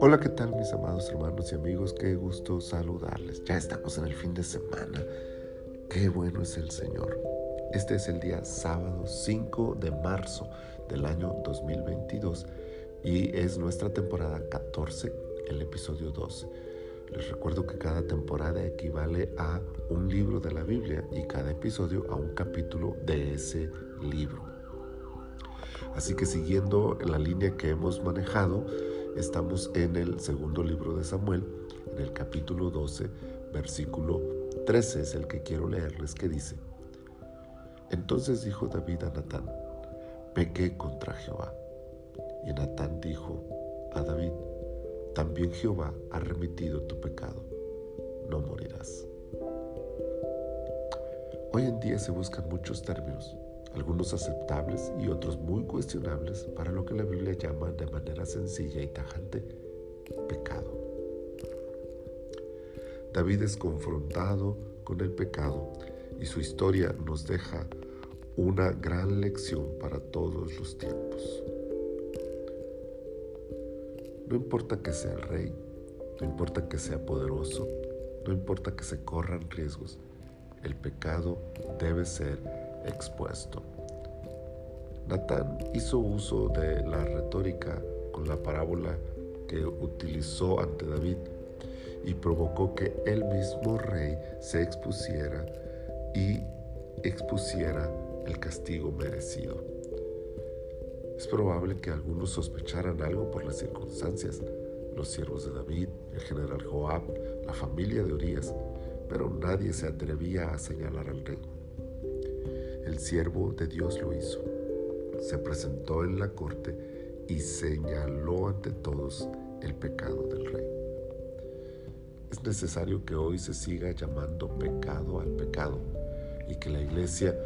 Hola, ¿qué tal mis amados hermanos y amigos? Qué gusto saludarles. Ya estamos en el fin de semana. Qué bueno es el Señor. Este es el día sábado 5 de marzo del año 2022 y es nuestra temporada 14, el episodio 12. Les recuerdo que cada temporada equivale a un libro de la Biblia y cada episodio a un capítulo de ese libro. Así que siguiendo la línea que hemos manejado, Estamos en el segundo libro de Samuel, en el capítulo 12, versículo 13 es el que quiero leerles que dice, Entonces dijo David a Natán, pequé contra Jehová. Y Natán dijo a David, también Jehová ha remitido tu pecado, no morirás. Hoy en día se buscan muchos términos algunos aceptables y otros muy cuestionables para lo que la Biblia llama de manera sencilla y tajante pecado. David es confrontado con el pecado y su historia nos deja una gran lección para todos los tiempos. No importa que sea el rey, no importa que sea poderoso, no importa que se corran riesgos, el pecado debe ser expuesto. Natán hizo uso de la retórica con la parábola que utilizó ante David y provocó que el mismo rey se expusiera y expusiera el castigo merecido. Es probable que algunos sospecharan algo por las circunstancias, los siervos de David, el general Joab, la familia de Urias, pero nadie se atrevía a señalar al rey. El siervo de Dios lo hizo. Se presentó en la corte y señaló ante todos el pecado del rey. Es necesario que hoy se siga llamando pecado al pecado y que la iglesia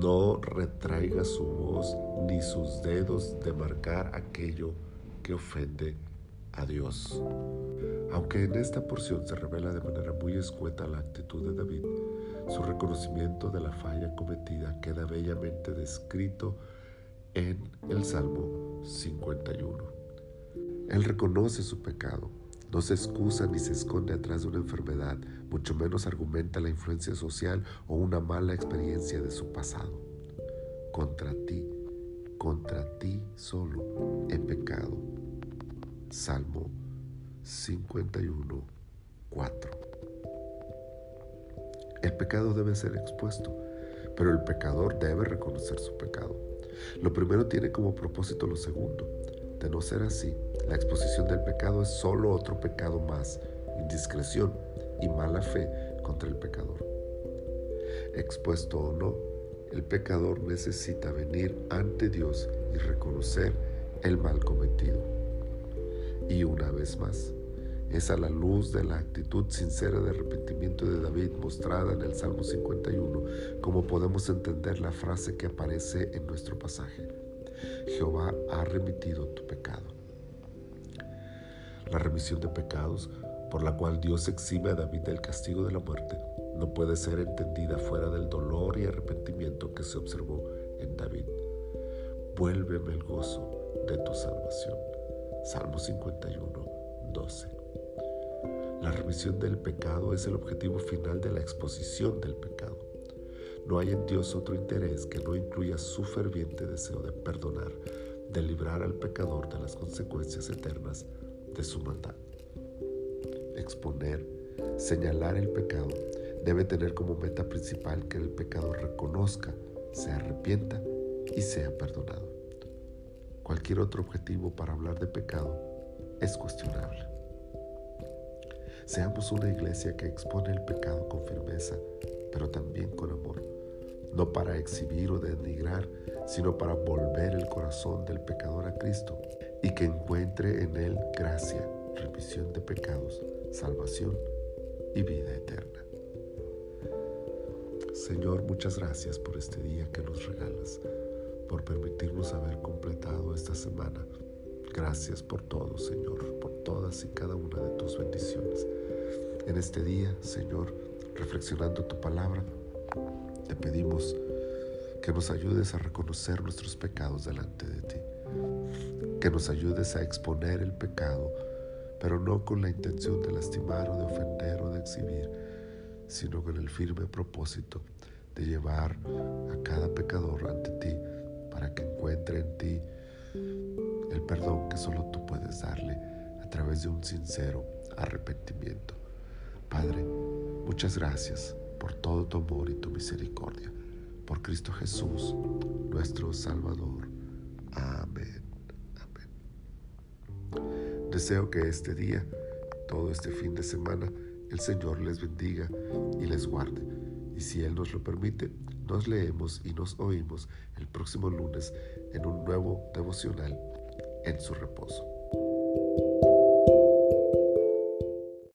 no retraiga su voz ni sus dedos de marcar aquello que ofende a Dios. Aunque en esta porción se revela de manera muy escueta la actitud de David, su reconocimiento de la falla cometida queda bellamente descrito en el Salmo 51. Él reconoce su pecado, no se excusa ni se esconde atrás de una enfermedad, mucho menos argumenta la influencia social o una mala experiencia de su pasado. Contra ti, contra ti solo he pecado. Salmo 51, 4. El pecado debe ser expuesto, pero el pecador debe reconocer su pecado. Lo primero tiene como propósito lo segundo. De no ser así, la exposición del pecado es solo otro pecado más, indiscreción y mala fe contra el pecador. Expuesto o no, el pecador necesita venir ante Dios y reconocer el mal cometido. Y una vez más, es a la luz de la actitud sincera de arrepentimiento de David mostrada en el Salmo 51 como podemos entender la frase que aparece en nuestro pasaje. Jehová ha remitido tu pecado. La remisión de pecados por la cual Dios exime a David del castigo de la muerte no puede ser entendida fuera del dolor y arrepentimiento que se observó en David. Vuélveme el gozo de tu salvación. Salmo 51, 12. La remisión del pecado es el objetivo final de la exposición del pecado. No hay en Dios otro interés que no incluya su ferviente deseo de perdonar, de librar al pecador de las consecuencias eternas de su maldad. Exponer, señalar el pecado debe tener como meta principal que el pecador reconozca, se arrepienta y sea perdonado. Cualquier otro objetivo para hablar de pecado es cuestionable. Seamos una iglesia que expone el pecado con firmeza, pero también con amor, no para exhibir o denigrar, sino para volver el corazón del pecador a Cristo y que encuentre en él gracia, remisión de pecados, salvación y vida eterna. Señor, muchas gracias por este día que nos regalas, por permitirnos haber completado esta semana Gracias por todo, Señor, por todas y cada una de tus bendiciones. En este día, Señor, reflexionando tu palabra, te pedimos que nos ayudes a reconocer nuestros pecados delante de ti, que nos ayudes a exponer el pecado, pero no con la intención de lastimar o de ofender o de exhibir, sino con el firme propósito de llevar a cada pecador ante ti para que encuentre en ti el perdón que solo tú puedes darle a través de un sincero arrepentimiento. Padre, muchas gracias por todo tu amor y tu misericordia. Por Cristo Jesús, nuestro Salvador. Amén. Amén. Deseo que este día, todo este fin de semana, el Señor les bendiga y les guarde. Y si Él nos lo permite, nos leemos y nos oímos el próximo lunes en un nuevo devocional en su reposo.